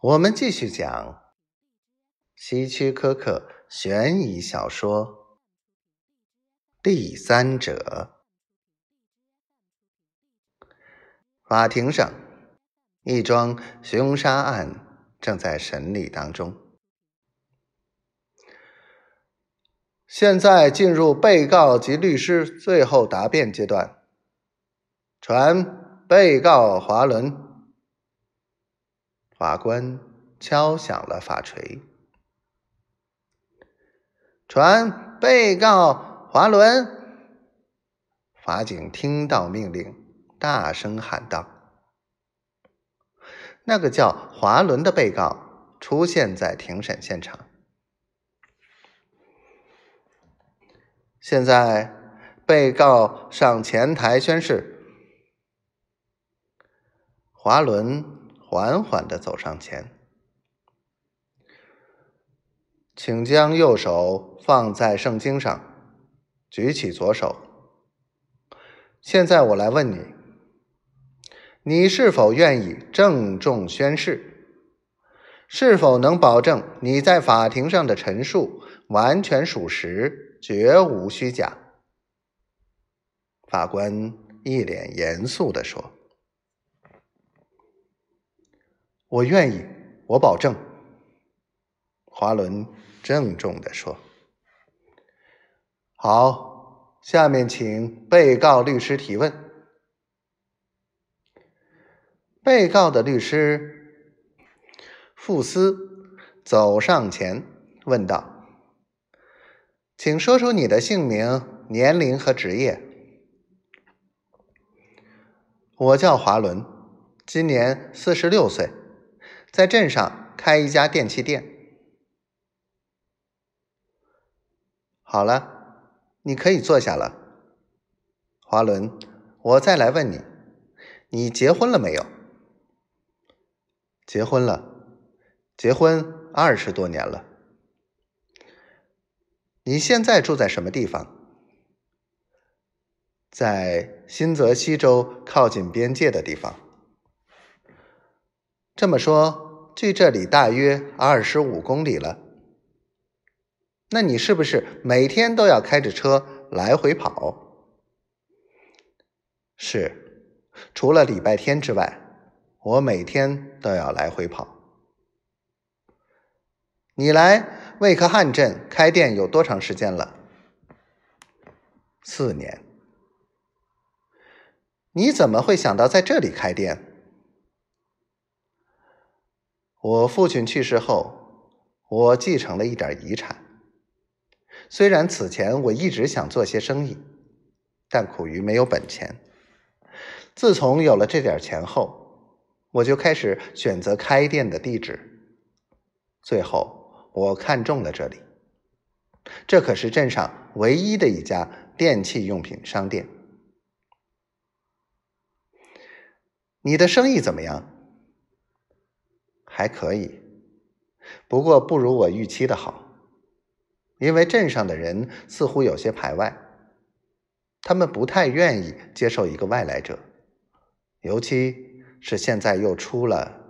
我们继续讲希区柯克悬疑小说《第三者》。法庭上，一桩凶杀案正在审理当中。现在进入被告及律师最后答辩阶段。传被告华伦。法官敲响了法锤。传被告华伦。法警听到命令，大声喊道：“那个叫华伦的被告出现在庭审现场。现在，被告上前台宣誓。”华伦缓缓的走上前，请将右手放在圣经上，举起左手。现在我来问你，你是否愿意郑重宣誓？是否能保证你在法庭上的陈述完全属实，绝无虚假？法官一脸严肃的说。我愿意，我保证。”华伦郑重的说。“好，下面请被告律师提问。”被告的律师傅斯走上前问道：“请说出你的姓名、年龄和职业。”“我叫华伦，今年四十六岁。”在镇上开一家电器店。好了，你可以坐下了，华伦。我再来问你，你结婚了没有？结婚了，结婚二十多年了。你现在住在什么地方？在新泽西州靠近边界的地方。这么说。距这里大约二十五公里了，那你是不是每天都要开着车来回跑？是，除了礼拜天之外，我每天都要来回跑。你来魏克汉镇开店有多长时间了？四年。你怎么会想到在这里开店？我父亲去世后，我继承了一点遗产。虽然此前我一直想做些生意，但苦于没有本钱。自从有了这点钱后，我就开始选择开店的地址。最后，我看中了这里。这可是镇上唯一的一家电器用品商店。你的生意怎么样？还可以，不过不如我预期的好，因为镇上的人似乎有些排外，他们不太愿意接受一个外来者，尤其是现在又出了